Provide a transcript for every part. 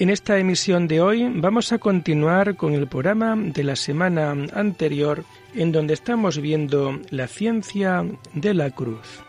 En esta emisión de hoy vamos a continuar con el programa de la semana anterior, en donde estamos viendo la ciencia de la cruz.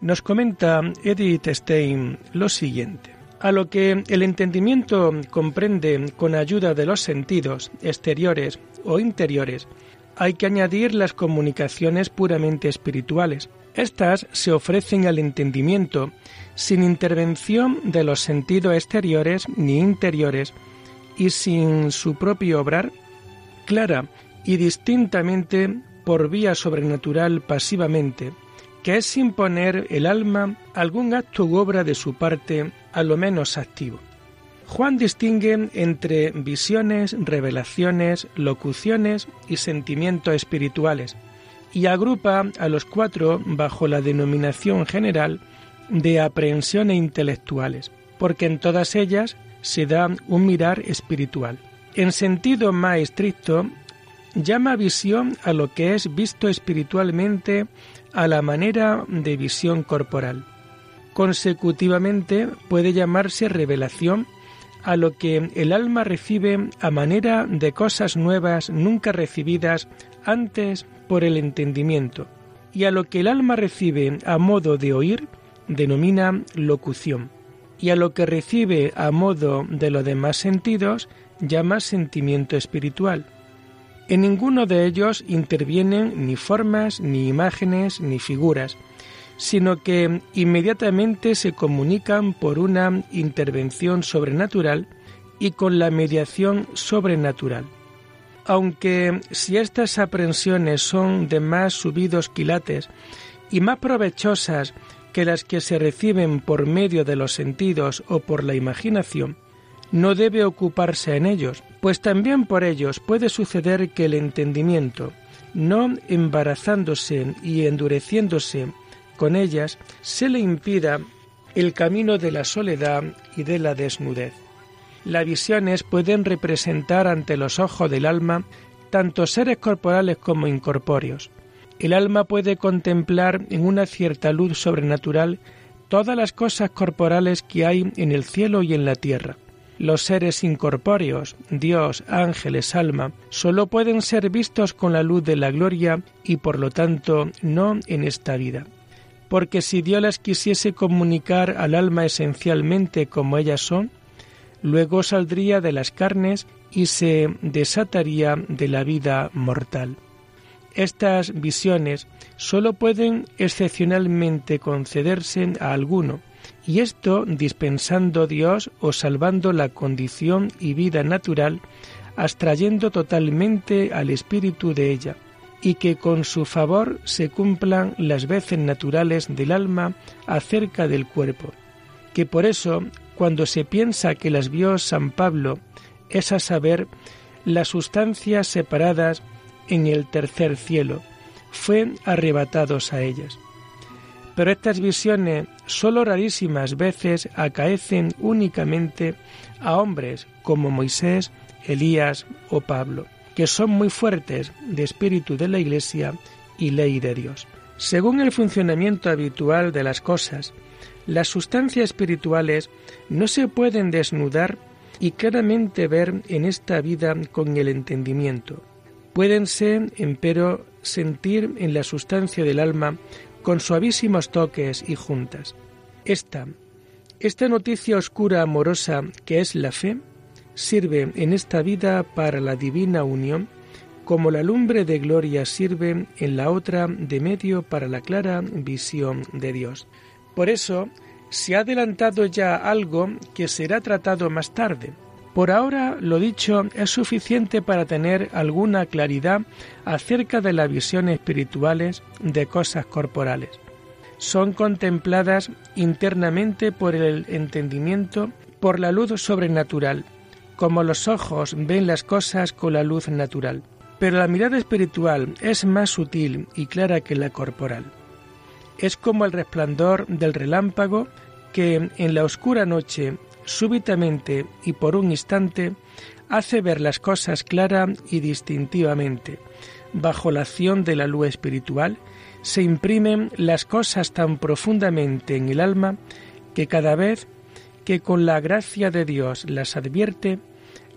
Nos comenta Edith Stein lo siguiente. A lo que el entendimiento comprende con ayuda de los sentidos exteriores o interiores, hay que añadir las comunicaciones puramente espirituales. Estas se ofrecen al entendimiento sin intervención de los sentidos exteriores ni interiores y sin su propio obrar, clara y distintamente por vía sobrenatural pasivamente, que es imponer el alma algún acto u obra de su parte a lo menos activo. Juan distingue entre visiones, revelaciones, locuciones y sentimientos espirituales y agrupa a los cuatro bajo la denominación general de aprehensiones intelectuales, porque en todas ellas se da un mirar espiritual. En sentido más estricto, llama visión a lo que es visto espiritualmente a la manera de visión corporal. Consecutivamente puede llamarse revelación a lo que el alma recibe a manera de cosas nuevas nunca recibidas antes por el entendimiento, y a lo que el alma recibe a modo de oír denomina locución, y a lo que recibe a modo de los demás sentidos llama sentimiento espiritual. En ninguno de ellos intervienen ni formas, ni imágenes, ni figuras, sino que inmediatamente se comunican por una intervención sobrenatural y con la mediación sobrenatural. Aunque si estas aprensiones son de más subidos quilates y más provechosas que las que se reciben por medio de los sentidos o por la imaginación, no debe ocuparse en ellos, pues también por ellos puede suceder que el entendimiento, no embarazándose y endureciéndose con ellas se le impida el camino de la soledad y de la desnudez. Las visiones pueden representar ante los ojos del alma tanto seres corporales como incorpóreos. El alma puede contemplar en una cierta luz sobrenatural todas las cosas corporales que hay en el cielo y en la tierra. Los seres incorpóreos, Dios, ángeles, alma, sólo pueden ser vistos con la luz de la gloria y por lo tanto no en esta vida porque si Dios las quisiese comunicar al alma esencialmente como ellas son, luego saldría de las carnes y se desataría de la vida mortal. Estas visiones sólo pueden excepcionalmente concederse a alguno, y esto dispensando Dios o salvando la condición y vida natural, abstrayendo totalmente al espíritu de ella, y que con su favor se cumplan las veces naturales del alma acerca del cuerpo, que por eso, cuando se piensa que las vio San Pablo, es a saber, las sustancias separadas en el tercer cielo, fue arrebatados a ellas. Pero estas visiones sólo rarísimas veces acaecen únicamente a hombres como Moisés, Elías o Pablo que son muy fuertes de espíritu de la Iglesia y ley de Dios. Según el funcionamiento habitual de las cosas, las sustancias espirituales no se pueden desnudar y claramente ver en esta vida con el entendimiento. Puédense, empero, sentir en la sustancia del alma con suavísimos toques y juntas. Esta, esta noticia oscura amorosa que es la fe, sirve en esta vida para la divina unión, como la lumbre de gloria sirve en la otra de medio para la clara visión de Dios. Por eso se ha adelantado ya algo que será tratado más tarde. Por ahora lo dicho es suficiente para tener alguna claridad acerca de las visiones espirituales de cosas corporales. son contempladas internamente por el entendimiento, por la luz sobrenatural, como los ojos ven las cosas con la luz natural. Pero la mirada espiritual es más sutil y clara que la corporal. Es como el resplandor del relámpago que en la oscura noche, súbitamente y por un instante, hace ver las cosas clara y distintivamente. Bajo la acción de la luz espiritual se imprimen las cosas tan profundamente en el alma que cada vez que con la gracia de Dios las advierte,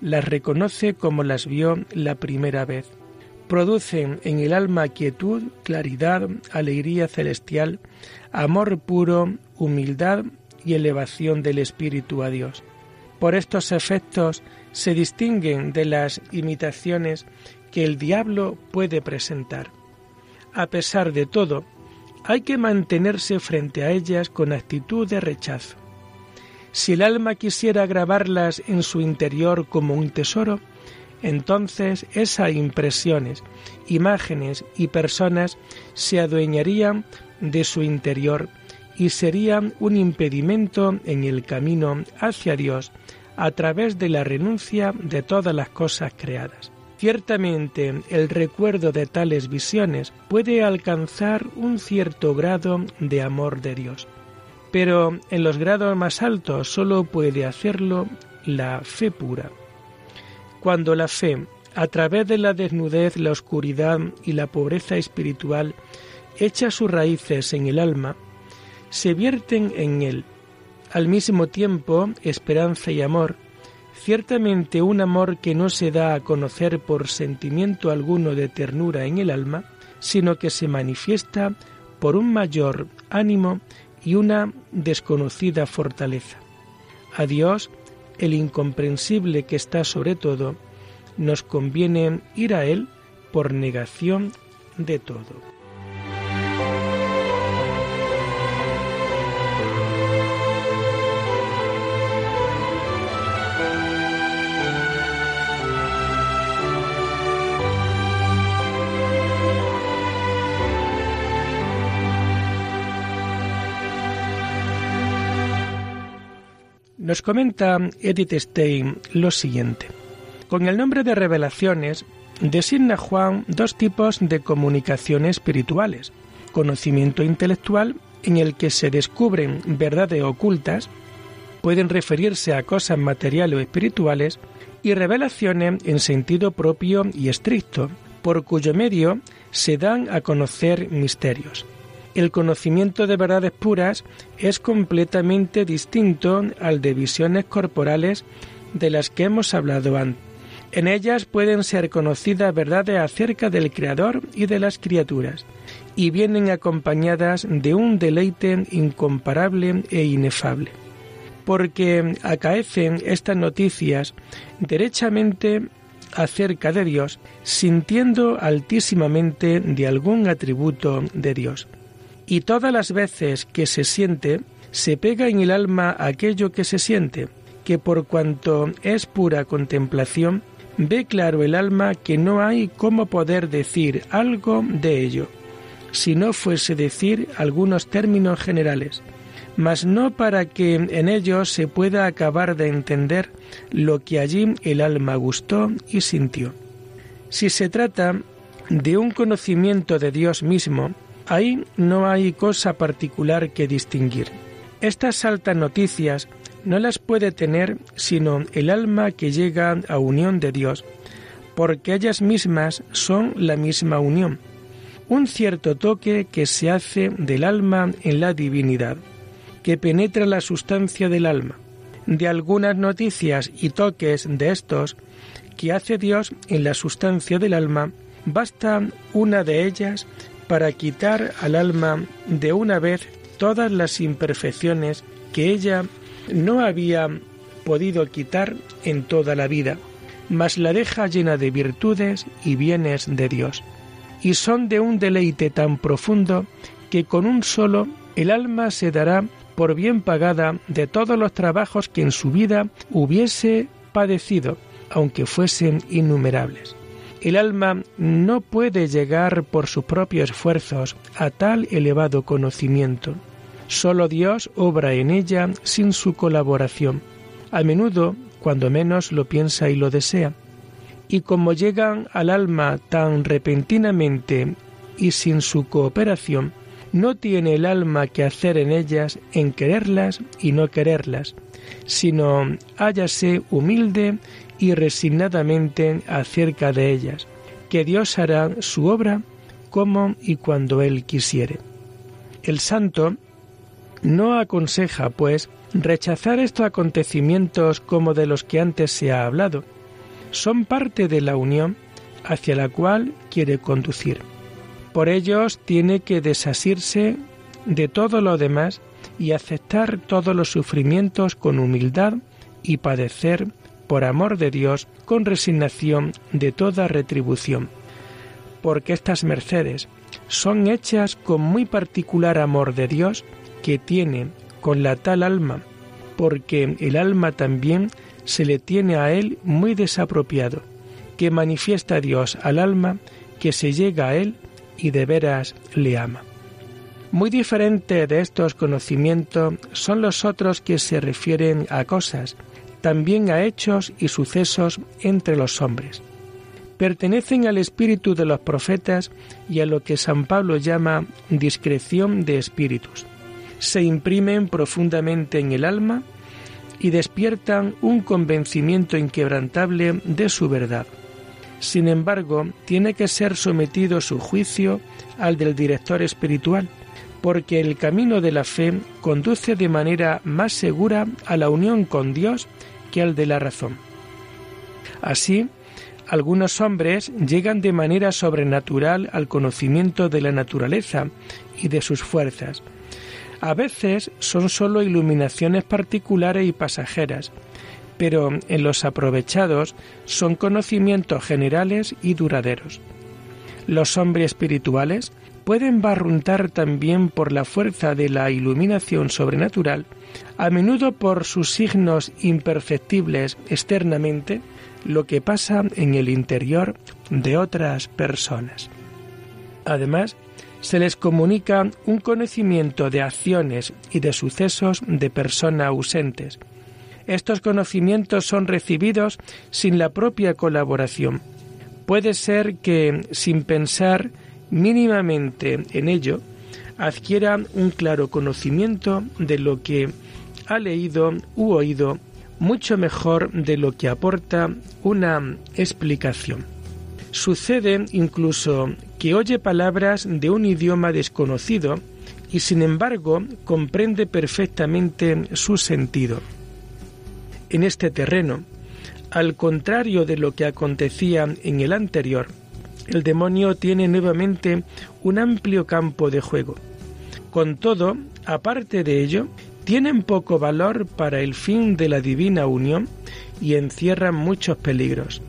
las reconoce como las vio la primera vez. Producen en el alma quietud, claridad, alegría celestial, amor puro, humildad y elevación del espíritu a Dios. Por estos efectos se distinguen de las imitaciones que el diablo puede presentar. A pesar de todo, hay que mantenerse frente a ellas con actitud de rechazo. Si el alma quisiera grabarlas en su interior como un tesoro, entonces esas impresiones, imágenes y personas se adueñarían de su interior y serían un impedimento en el camino hacia Dios a través de la renuncia de todas las cosas creadas. Ciertamente el recuerdo de tales visiones puede alcanzar un cierto grado de amor de Dios, pero en los grados más altos solo puede hacerlo la fe pura. Cuando la fe, a través de la desnudez, la oscuridad y la pobreza espiritual, echa sus raíces en el alma, se vierten en él. Al mismo tiempo, esperanza y amor, ciertamente un amor que no se da a conocer por sentimiento alguno de ternura en el alma, sino que se manifiesta por un mayor ánimo y una desconocida fortaleza. A Dios, el incomprensible que está sobre todo, nos conviene ir a Él por negación de todo. Nos comenta Edith Stein lo siguiente. Con el nombre de revelaciones designa Juan dos tipos de comunicación espirituales. Conocimiento intelectual, en el que se descubren verdades ocultas, pueden referirse a cosas materiales o espirituales, y revelaciones en sentido propio y estricto, por cuyo medio se dan a conocer misterios el conocimiento de verdades puras es completamente distinto al de visiones corporales de las que hemos hablado antes. En ellas pueden ser conocidas verdades acerca del Creador y de las criaturas, y vienen acompañadas de un deleite incomparable e inefable, porque acaecen estas noticias derechamente acerca de Dios, sintiendo altísimamente de algún atributo de Dios y todas las veces que se siente, se pega en el alma aquello que se siente, que por cuanto es pura contemplación, ve claro el alma que no hay cómo poder decir algo de ello, si no fuese decir algunos términos generales, mas no para que en ellos se pueda acabar de entender lo que allí el alma gustó y sintió. Si se trata de un conocimiento de Dios mismo, Ahí no hay cosa particular que distinguir. Estas altas noticias no las puede tener sino el alma que llega a unión de Dios, porque ellas mismas son la misma unión, un cierto toque que se hace del alma en la divinidad, que penetra la sustancia del alma. De algunas noticias y toques de estos que hace Dios en la sustancia del alma, basta una de ellas para quitar al alma de una vez todas las imperfecciones que ella no había podido quitar en toda la vida, mas la deja llena de virtudes y bienes de Dios. Y son de un deleite tan profundo que con un solo el alma se dará por bien pagada de todos los trabajos que en su vida hubiese padecido, aunque fuesen innumerables el alma no puede llegar por sus propios esfuerzos a tal elevado conocimiento. Solo Dios obra en ella sin su colaboración. A menudo, cuando menos lo piensa y lo desea. Y como llegan al alma tan repentinamente y sin su cooperación, no tiene el alma que hacer en ellas en quererlas y no quererlas, sino hállase humilde y resignadamente acerca de ellas, que Dios hará su obra como y cuando Él quisiere. El santo no aconseja, pues, rechazar estos acontecimientos como de los que antes se ha hablado. Son parte de la unión hacia la cual quiere conducir. Por ellos tiene que desasirse de todo lo demás y aceptar todos los sufrimientos con humildad y padecer por amor de Dios con resignación de toda retribución. Porque estas mercedes son hechas con muy particular amor de Dios que tiene con la tal alma, porque el alma también se le tiene a él muy desapropiado, que manifiesta Dios al alma que se llega a él y de veras le ama. Muy diferente de estos conocimientos son los otros que se refieren a cosas, también a hechos y sucesos entre los hombres. Pertenecen al espíritu de los profetas y a lo que San Pablo llama discreción de espíritus. Se imprimen profundamente en el alma y despiertan un convencimiento inquebrantable de su verdad. Sin embargo, tiene que ser sometido su juicio al del director espiritual, porque el camino de la fe conduce de manera más segura a la unión con Dios de la razón. Así, algunos hombres llegan de manera sobrenatural al conocimiento de la naturaleza y de sus fuerzas. A veces son sólo iluminaciones particulares y pasajeras, pero en los aprovechados son conocimientos generales y duraderos. Los hombres espirituales pueden barruntar también por la fuerza de la iluminación sobrenatural, a menudo por sus signos imperceptibles externamente, lo que pasa en el interior de otras personas. Además, se les comunica un conocimiento de acciones y de sucesos de personas ausentes. Estos conocimientos son recibidos sin la propia colaboración. Puede ser que, sin pensar, mínimamente en ello, adquiera un claro conocimiento de lo que ha leído u oído mucho mejor de lo que aporta una explicación. Sucede incluso que oye palabras de un idioma desconocido y sin embargo comprende perfectamente su sentido. En este terreno, al contrario de lo que acontecía en el anterior, el demonio tiene nuevamente un amplio campo de juego. Con todo, aparte de ello, tienen poco valor para el fin de la divina unión y encierran muchos peligros.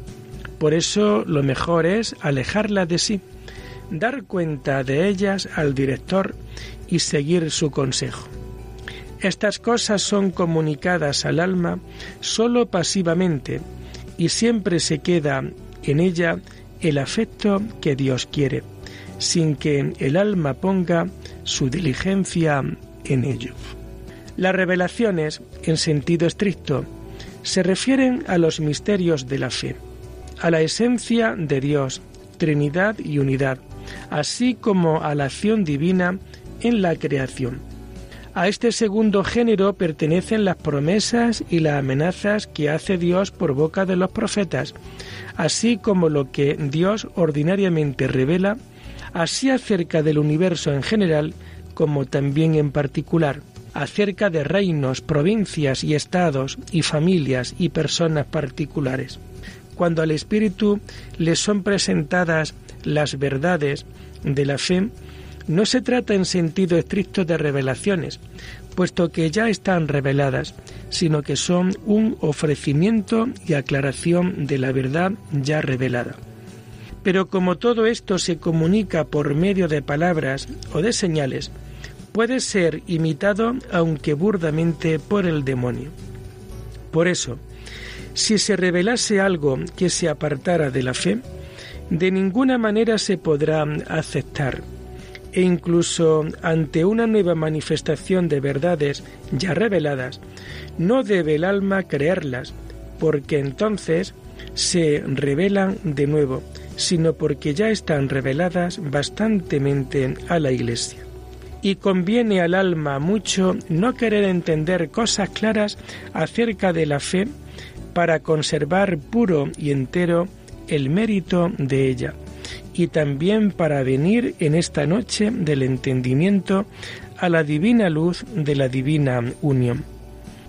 Por eso lo mejor es alejarlas de sí, dar cuenta de ellas al director y seguir su consejo. Estas cosas son comunicadas al alma sólo pasivamente y siempre se queda en ella el afecto que Dios quiere, sin que el alma ponga su diligencia en ello. Las revelaciones, en sentido estricto, se refieren a los misterios de la fe, a la esencia de Dios, Trinidad y unidad, así como a la acción divina en la creación. A este segundo género pertenecen las promesas y las amenazas que hace Dios por boca de los profetas, así como lo que Dios ordinariamente revela, así acerca del universo en general como también en particular, acerca de reinos, provincias y estados y familias y personas particulares. Cuando al Espíritu le son presentadas las verdades de la fe, no se trata en sentido estricto de revelaciones, puesto que ya están reveladas, sino que son un ofrecimiento y aclaración de la verdad ya revelada. Pero como todo esto se comunica por medio de palabras o de señales, puede ser imitado aunque burdamente por el demonio. Por eso, si se revelase algo que se apartara de la fe, de ninguna manera se podrá aceptar e incluso ante una nueva manifestación de verdades ya reveladas, no debe el alma creerlas, porque entonces se revelan de nuevo, sino porque ya están reveladas bastantemente a la Iglesia. Y conviene al alma mucho no querer entender cosas claras acerca de la fe para conservar puro y entero el mérito de ella, y también para venir en esta noche del entendimiento a la divina luz de la divina unión.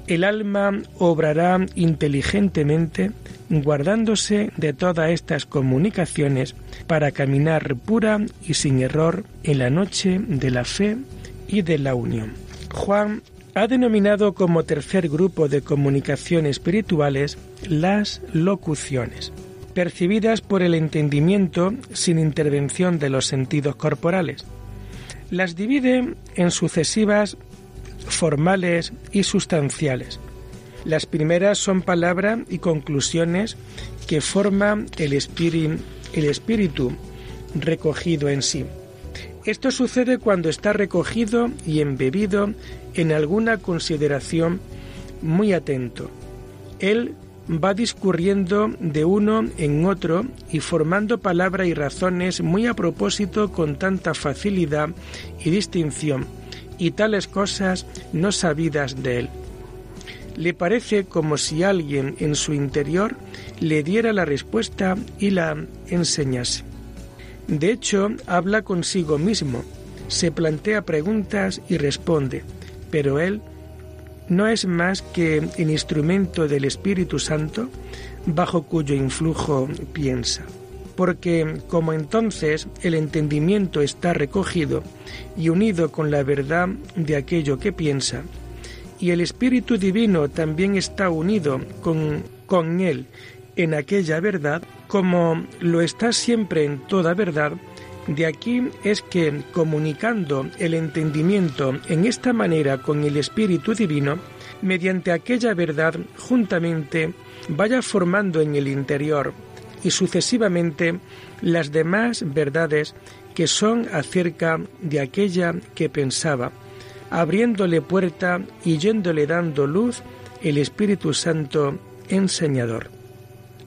El alma obrará inteligentemente guardándose de todas estas comunicaciones para caminar pura y sin error en la noche de la fe y de la unión. Juan ha denominado como tercer grupo de comunicaciones espirituales las locuciones, percibidas por el entendimiento sin intervención de los sentidos corporales. Las divide en sucesivas formales y sustanciales. Las primeras son palabra y conclusiones que forma el, espíritu, el recogido en sí. Esto sucede cuando está recogido y embebido en alguna consideración muy atento. Él va discurriendo de uno en otro y formando palabra y razones muy a propósito con tanta facilidad y distinción, y tales cosas no sabidas de él. Le parece como si alguien en su interior le diera la respuesta y la enseñase. De hecho, habla consigo mismo, se plantea preguntas y responde, pero él no es más que el instrumento del Espíritu Santo bajo cuyo influjo piensa. Porque como entonces el entendimiento está recogido y unido con la verdad de aquello que piensa, y el Espíritu Divino también está unido con, con él en aquella verdad, como lo está siempre en toda verdad, de aquí es que, comunicando el entendimiento en esta manera con el Espíritu Divino, mediante aquella verdad juntamente vaya formando en el interior y sucesivamente las demás verdades que son acerca de aquella que pensaba, abriéndole puerta y yéndole dando luz el Espíritu Santo enseñador.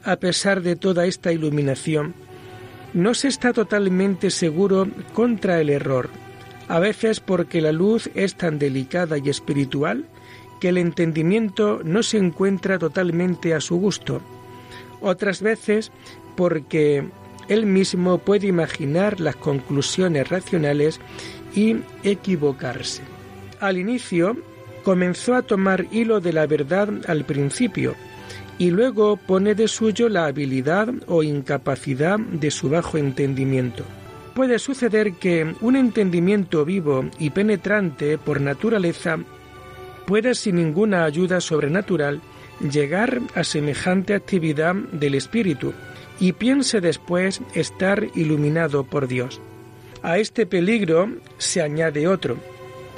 A pesar de toda esta iluminación, no se está totalmente seguro contra el error, a veces porque la luz es tan delicada y espiritual que el entendimiento no se encuentra totalmente a su gusto, otras veces porque él mismo puede imaginar las conclusiones racionales y equivocarse. Al inicio comenzó a tomar hilo de la verdad al principio, y luego pone de suyo la habilidad o incapacidad de su bajo entendimiento. Puede suceder que un entendimiento vivo y penetrante por naturaleza pueda sin ninguna ayuda sobrenatural llegar a semejante actividad del espíritu y piense después estar iluminado por Dios. A este peligro se añade otro,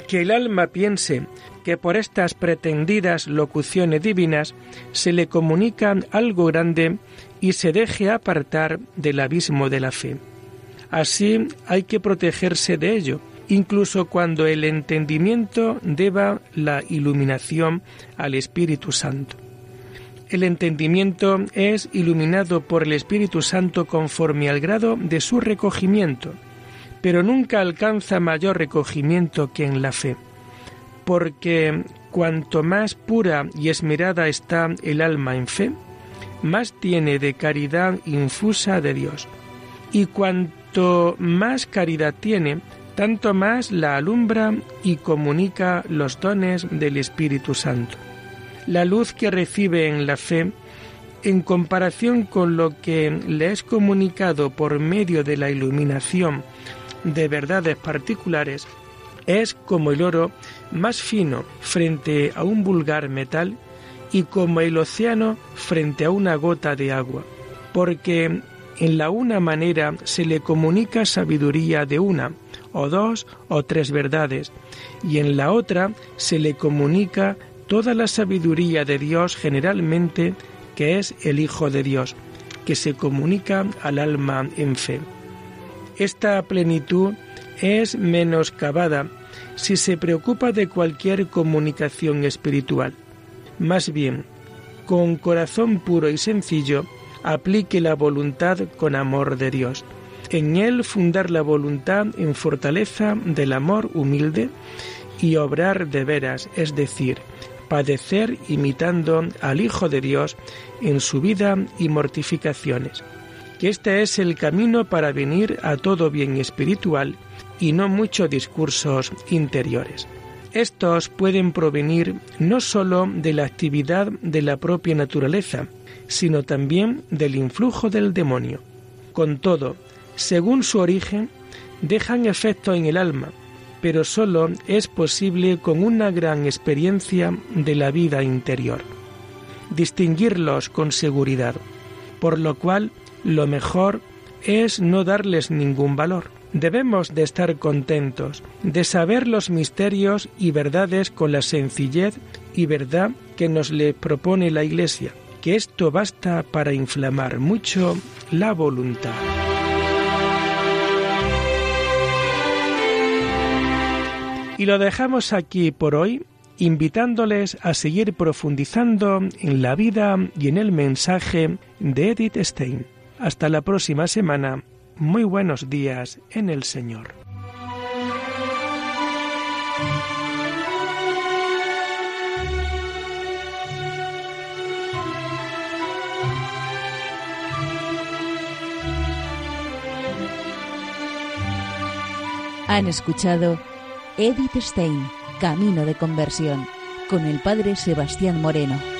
que el alma piense que por estas pretendidas locuciones divinas se le comunica algo grande y se deje apartar del abismo de la fe. Así hay que protegerse de ello, incluso cuando el entendimiento deba la iluminación al Espíritu Santo. El entendimiento es iluminado por el Espíritu Santo conforme al grado de su recogimiento, pero nunca alcanza mayor recogimiento que en la fe porque cuanto más pura y esmerada está el alma en fe, más tiene de caridad infusa de Dios. Y cuanto más caridad tiene, tanto más la alumbra y comunica los dones del Espíritu Santo. La luz que recibe en la fe, en comparación con lo que le es comunicado por medio de la iluminación de verdades particulares, es como el oro más fino frente a un vulgar metal y como el océano frente a una gota de agua, porque en la una manera se le comunica sabiduría de una, o dos, o tres verdades, y en la otra se le comunica toda la sabiduría de Dios generalmente, que es el Hijo de Dios, que se comunica al alma en fe. Esta plenitud es menoscabada si se preocupa de cualquier comunicación espiritual. Más bien, con corazón puro y sencillo, aplique la voluntad con amor de Dios. En él fundar la voluntad en fortaleza del amor humilde y obrar de veras, es decir, padecer imitando al Hijo de Dios en su vida y mortificaciones. Que este es el camino para venir a todo bien espiritual y no muchos discursos interiores. Estos pueden provenir no sólo de la actividad de la propia naturaleza, sino también del influjo del demonio. Con todo, según su origen, dejan efecto en el alma, pero sólo es posible con una gran experiencia de la vida interior. Distinguirlos con seguridad, por lo cual lo mejor es no darles ningún valor. Debemos de estar contentos, de saber los misterios y verdades con la sencillez y verdad que nos le propone la Iglesia, que esto basta para inflamar mucho la voluntad. Y lo dejamos aquí por hoy, invitándoles a seguir profundizando en la vida y en el mensaje de Edith Stein. Hasta la próxima semana. Muy buenos días en el Señor. Han escuchado Edith Stein, Camino de Conversión, con el Padre Sebastián Moreno.